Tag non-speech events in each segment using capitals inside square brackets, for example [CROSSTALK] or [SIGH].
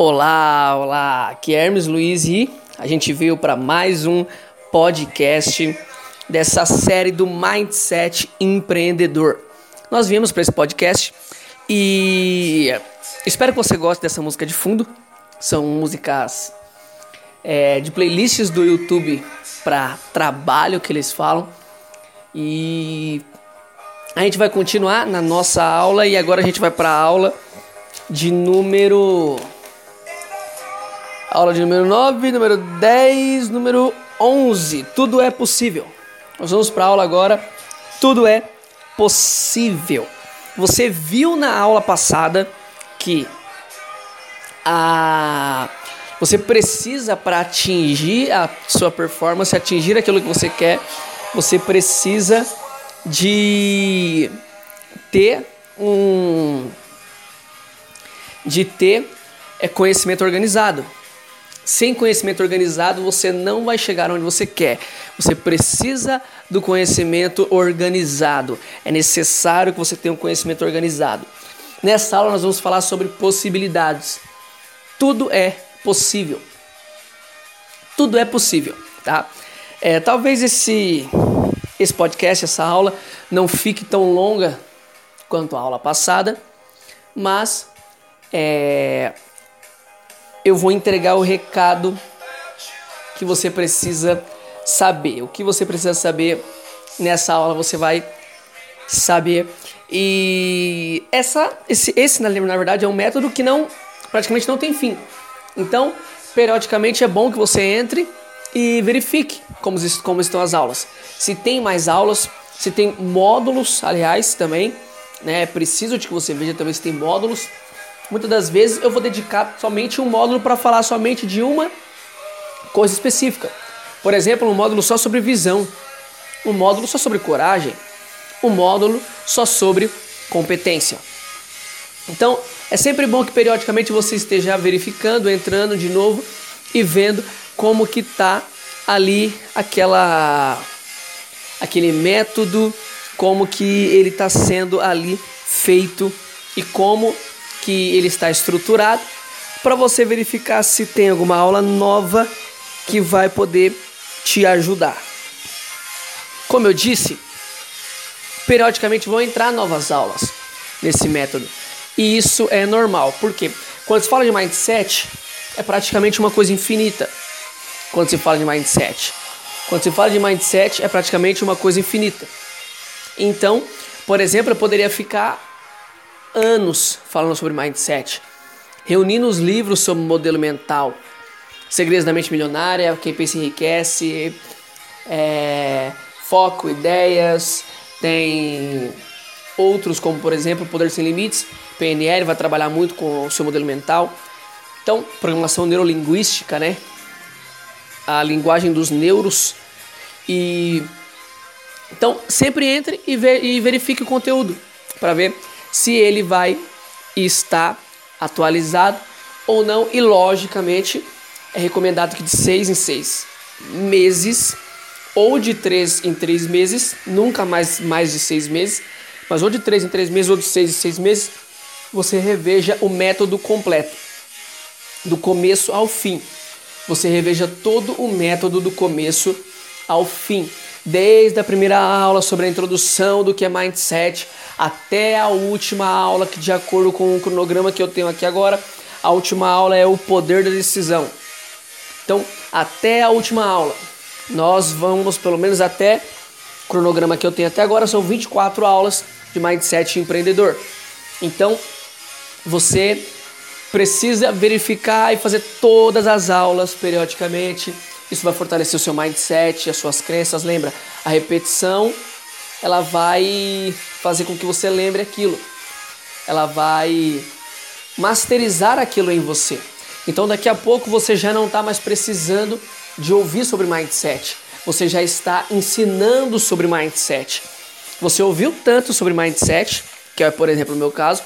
Olá, olá, aqui é Hermes Luiz e a gente veio para mais um podcast dessa série do Mindset Empreendedor. Nós viemos para esse podcast e espero que você goste dessa música de fundo. São músicas é, de playlists do YouTube para trabalho que eles falam. E a gente vai continuar na nossa aula e agora a gente vai para a aula de número Aula de número 9, número 10, número 11. Tudo é possível. Nós vamos para a aula agora. Tudo é possível. Você viu na aula passada que a você precisa para atingir a sua performance, atingir aquilo que você quer, você precisa de ter um de ter é conhecimento organizado. Sem conhecimento organizado, você não vai chegar onde você quer. Você precisa do conhecimento organizado. É necessário que você tenha um conhecimento organizado. Nessa aula, nós vamos falar sobre possibilidades. Tudo é possível. Tudo é possível, tá? É, talvez esse, esse podcast, essa aula, não fique tão longa quanto a aula passada, mas é, eu vou entregar o recado que você precisa saber. O que você precisa saber nessa aula você vai saber. E essa, esse, esse na, verdade é um método que não praticamente não tem fim. Então, periodicamente é bom que você entre e verifique como, como estão as aulas. Se tem mais aulas, se tem módulos, aliás, também, né? É preciso de que você veja também se tem módulos Muitas das vezes eu vou dedicar somente um módulo para falar somente de uma coisa específica. Por exemplo, um módulo só sobre visão, um módulo só sobre coragem, um módulo só sobre competência. Então, é sempre bom que periodicamente você esteja verificando, entrando de novo e vendo como que tá ali aquela aquele método, como que ele está sendo ali feito e como que ele está estruturado para você verificar se tem alguma aula nova que vai poder te ajudar. Como eu disse, periodicamente vão entrar novas aulas nesse método. E isso é normal, porque quando se fala de mindset, é praticamente uma coisa infinita. Quando se fala de mindset, quando se fala de mindset, é praticamente uma coisa infinita. Então, por exemplo, eu poderia ficar anos falando sobre mindset, reunindo os livros sobre modelo mental, Segredos da Mente Milionária, Quem Pensa Enriquece, é, Foco, Ideias, tem outros como, por exemplo, Poder Sem Limites, PNL vai trabalhar muito com o seu modelo mental. Então, programação neurolinguística, né? A linguagem dos neuros. E então, sempre entre e, ver, e verifique o conteúdo para ver se ele vai estar atualizado ou não. E logicamente é recomendado que de seis em seis meses ou de três em três meses, nunca mais mais de seis meses, mas ou de três em três meses ou de seis em seis meses, você reveja o método completo, do começo ao fim. Você reveja todo o método do começo ao fim desde a primeira aula sobre a introdução do que é mindset até a última aula, que de acordo com o cronograma que eu tenho aqui agora, a última aula é o poder da decisão. Então, até a última aula, nós vamos pelo menos até o cronograma que eu tenho até agora são 24 aulas de mindset empreendedor. Então, você precisa verificar e fazer todas as aulas periodicamente isso vai fortalecer o seu mindset, as suas crenças. Lembra, a repetição ela vai fazer com que você lembre aquilo. Ela vai masterizar aquilo em você. Então daqui a pouco você já não está mais precisando de ouvir sobre mindset. Você já está ensinando sobre mindset. Você ouviu tanto sobre mindset, que é por exemplo o meu caso,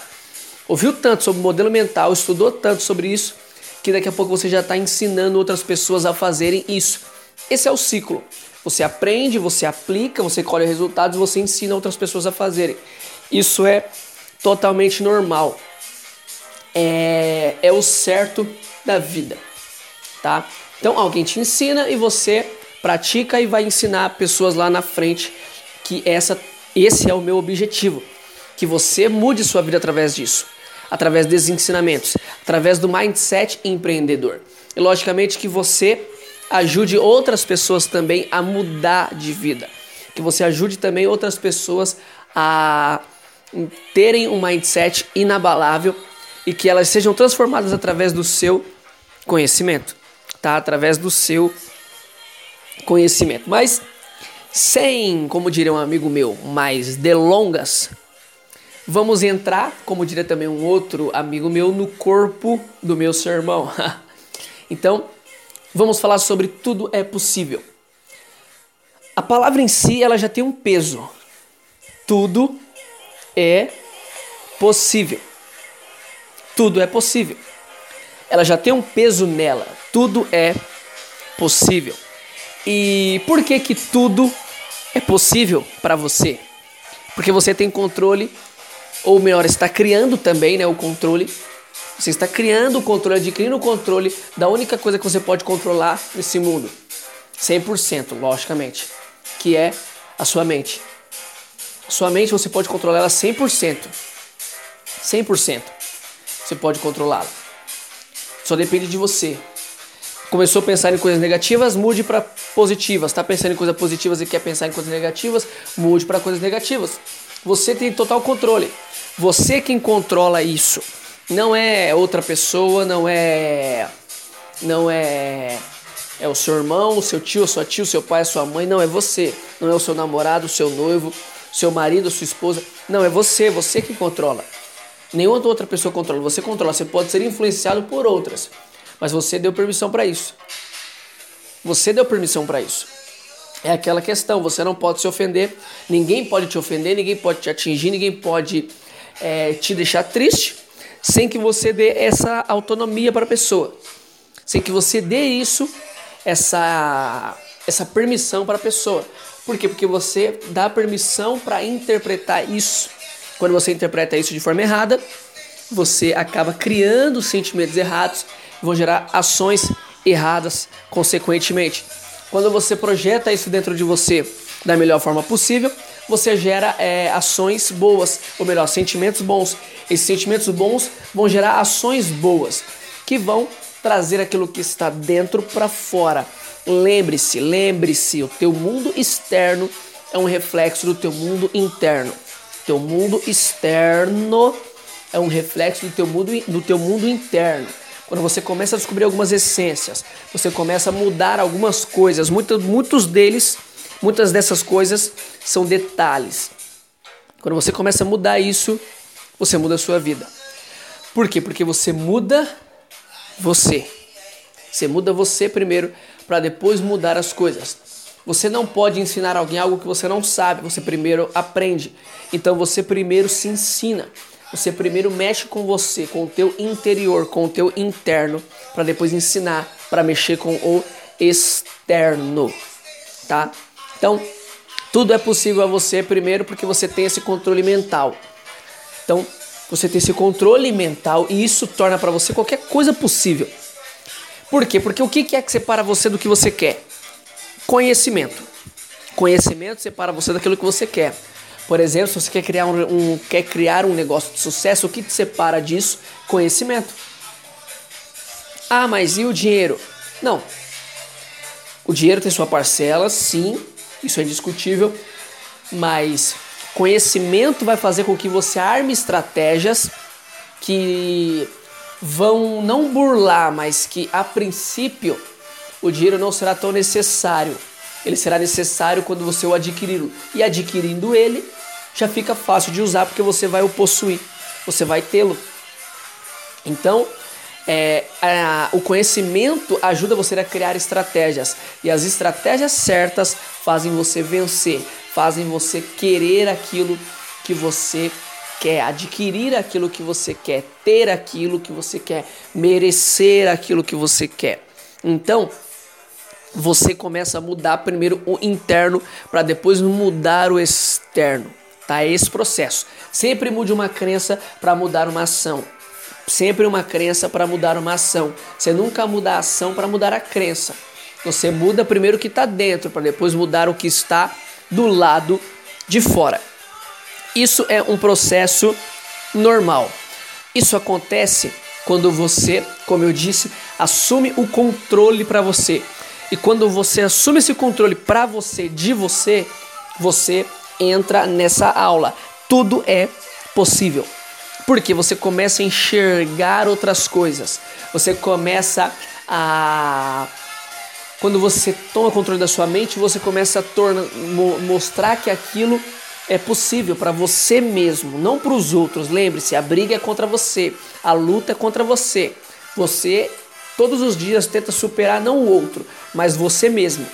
ouviu tanto sobre modelo mental, estudou tanto sobre isso, que daqui a pouco você já está ensinando outras pessoas a fazerem isso. Esse é o ciclo. Você aprende, você aplica, você colhe resultados, você ensina outras pessoas a fazerem. Isso é totalmente normal. é, é o certo da vida, tá? Então alguém te ensina e você pratica e vai ensinar pessoas lá na frente que essa, esse é o meu objetivo, que você mude sua vida através disso, através desses ensinamentos, através do mindset empreendedor. E logicamente que você ajude outras pessoas também a mudar de vida, que você ajude também outras pessoas a terem um mindset inabalável e que elas sejam transformadas através do seu conhecimento, tá? Através do seu conhecimento. Mas sem, como diria um amigo meu, mais delongas, vamos entrar, como diria também um outro amigo meu, no corpo do meu sermão. [LAUGHS] então, vamos falar sobre tudo é possível. A palavra em si, ela já tem um peso. Tudo é possível. Tudo é possível. Ela já tem um peso nela. Tudo é possível. E por que que tudo é possível para você? Porque você tem controle, ou melhor, está criando também, né, o controle. Você está criando o controle, adquirindo o controle da única coisa que você pode controlar nesse mundo. 100%, logicamente, que é a sua mente. Sua mente você pode controlar ela 100%. 100%. Você pode controlá-la. Só depende de você. Começou a pensar em coisas negativas, mude para positivas. Está pensando em coisas positivas e quer pensar em coisas negativas, mude para coisas negativas. Você tem total controle. Você quem controla isso. Não é outra pessoa, não é não é é o seu irmão, o seu tio, a sua tia, o seu pai, a sua mãe, não é você. Não é o seu namorado, o seu noivo, seu marido, a sua esposa. Não, é você, você que controla. Nenhuma outra pessoa controla, você controla. Você pode ser influenciado por outras mas você deu permissão para isso. Você deu permissão para isso. É aquela questão, você não pode se ofender, ninguém pode te ofender, ninguém pode te atingir, ninguém pode é, te deixar triste sem que você dê essa autonomia para a pessoa, sem que você dê isso, essa, essa permissão para a pessoa. Por quê? Porque você dá permissão para interpretar isso. Quando você interpreta isso de forma errada, você acaba criando sentimentos errados vão gerar ações erradas consequentemente. Quando você projeta isso dentro de você da melhor forma possível, você gera é, ações boas, ou melhor, sentimentos bons. Esses sentimentos bons vão gerar ações boas, que vão trazer aquilo que está dentro para fora. Lembre-se, lembre-se, o teu mundo externo é um reflexo do teu mundo interno. Teu mundo externo é um reflexo do teu mundo, do teu mundo interno. Quando você começa a descobrir algumas essências, você começa a mudar algumas coisas, muitos, muitos deles, muitas dessas coisas são detalhes. Quando você começa a mudar isso, você muda a sua vida. Por quê? Porque você muda você. Você muda você primeiro para depois mudar as coisas. Você não pode ensinar alguém algo que você não sabe, você primeiro aprende. Então você primeiro se ensina. Você primeiro mexe com você, com o teu interior, com o teu interno, para depois ensinar para mexer com o externo, tá? Então, tudo é possível a você primeiro porque você tem esse controle mental. Então, você tem esse controle mental e isso torna para você qualquer coisa possível. Por quê? Porque o que é que separa você do que você quer? Conhecimento. Conhecimento separa você daquilo que você quer. Por exemplo, se você quer criar um, um, quer criar um negócio de sucesso, o que te separa disso? Conhecimento. Ah, mas e o dinheiro? Não. O dinheiro tem sua parcela, sim, isso é indiscutível, mas conhecimento vai fazer com que você arme estratégias que vão não burlar, mas que a princípio o dinheiro não será tão necessário ele será necessário quando você o adquirir. E adquirindo ele, já fica fácil de usar porque você vai o possuir, você vai tê-lo. Então, é, a, o conhecimento ajuda você a criar estratégias e as estratégias certas fazem você vencer, fazem você querer aquilo que você quer, adquirir aquilo que você quer, ter aquilo que você quer, merecer aquilo que você quer. Então, você começa a mudar primeiro o interno para depois mudar o externo. Tá? É esse processo. Sempre mude uma crença para mudar uma ação. Sempre uma crença para mudar uma ação. Você nunca muda a ação para mudar a crença. Você muda primeiro o que está dentro, para depois mudar o que está do lado de fora. Isso é um processo normal. Isso acontece quando você, como eu disse, assume o controle para você. E quando você assume esse controle para você, de você, você entra nessa aula. Tudo é possível. Porque você começa a enxergar outras coisas. Você começa a quando você toma controle da sua mente, você começa a torna, mo mostrar que aquilo é possível para você mesmo, não para os outros. Lembre-se, a briga é contra você, a luta é contra você. Você todos os dias tenta superar não o outro, mas você mesmo.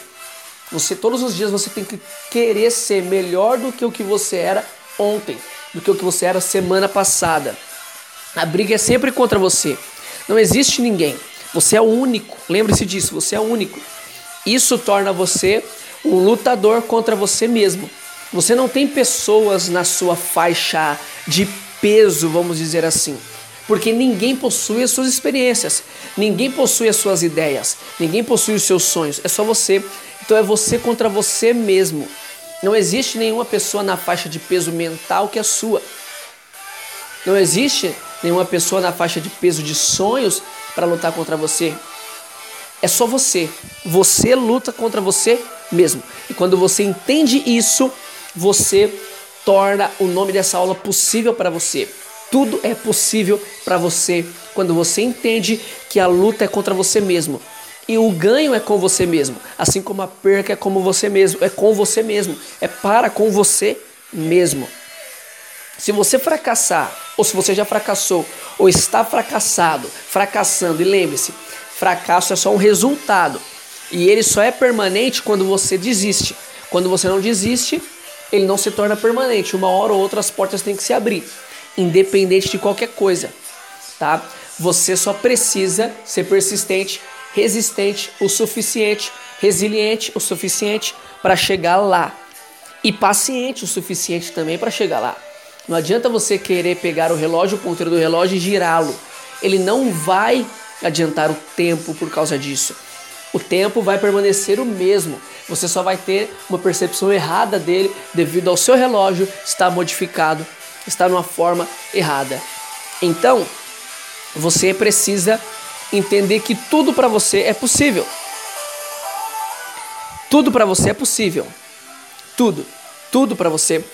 Você todos os dias você tem que querer ser melhor do que o que você era ontem, do que o que você era semana passada. A briga é sempre contra você. Não existe ninguém. Você é o único. Lembre-se disso, você é o único. Isso torna você um lutador contra você mesmo. Você não tem pessoas na sua faixa de peso, vamos dizer assim. Porque ninguém possui as suas experiências, ninguém possui as suas ideias, ninguém possui os seus sonhos, é só você. Então é você contra você mesmo. Não existe nenhuma pessoa na faixa de peso mental que a sua. Não existe nenhuma pessoa na faixa de peso de sonhos para lutar contra você. É só você. Você luta contra você mesmo. E quando você entende isso, você torna o nome dessa aula possível para você. Tudo é possível para você quando você entende que a luta é contra você mesmo. E o ganho é com você mesmo, assim como a perca é como você mesmo, é com você mesmo, é para com você mesmo. Se você fracassar, ou se você já fracassou, ou está fracassado, fracassando, e lembre-se, Fracasso é só um resultado. E ele só é permanente quando você desiste. Quando você não desiste, ele não se torna permanente. Uma hora ou outra as portas têm que se abrir, independente de qualquer coisa, tá? Você só precisa ser persistente, resistente o suficiente, resiliente o suficiente para chegar lá e paciente o suficiente também para chegar lá. Não adianta você querer pegar o relógio, o ponteiro do relógio e girá-lo. Ele não vai adiantar o tempo por causa disso. O tempo vai permanecer o mesmo. Você só vai ter uma percepção errada dele devido ao seu relógio estar modificado, está numa forma errada. Então, você precisa entender que tudo para você é possível. Tudo para você é possível. Tudo, tudo para você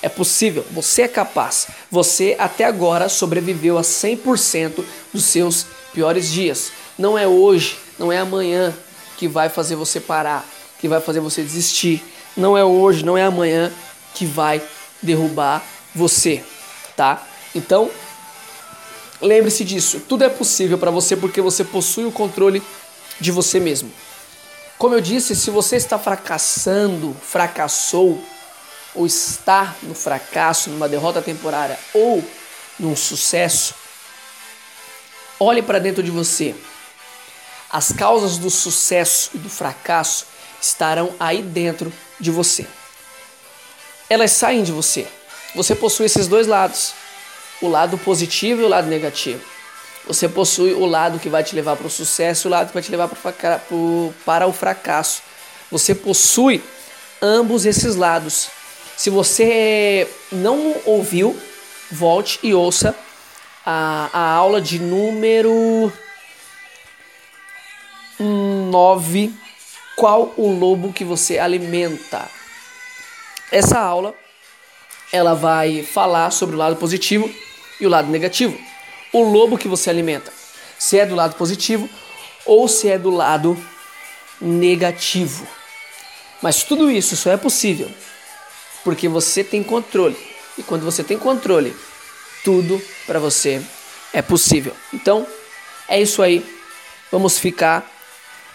é possível. Você é capaz. Você até agora sobreviveu a 100% dos seus piores dias. Não é hoje, não é amanhã que vai fazer você parar, que vai fazer você desistir. Não é hoje, não é amanhã que vai derrubar você, tá? Então, lembre-se disso. Tudo é possível para você porque você possui o controle de você mesmo. Como eu disse, se você está fracassando, fracassou, ou está no fracasso, numa derrota temporária ou num sucesso, Olhe para dentro de você. As causas do sucesso e do fracasso estarão aí dentro de você. Elas saem de você. Você possui esses dois lados: o lado positivo e o lado negativo. Você possui o lado que vai te levar para o sucesso e o lado que vai te levar para o fracasso. Você possui ambos esses lados. Se você não ouviu, volte e ouça a, a aula de número 9. Qual o lobo que você alimenta? Essa aula ela vai falar sobre o lado positivo e o lado negativo. O lobo que você alimenta, se é do lado positivo ou se é do lado negativo. Mas tudo isso só é possível porque você tem controle. E quando você tem controle, tudo para você é possível. Então, é isso aí. Vamos ficar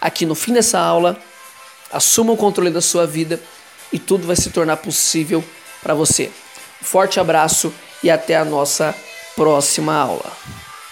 aqui no fim dessa aula. Assuma o controle da sua vida e tudo vai se tornar possível para você. Forte abraço e até a nossa próxima aula.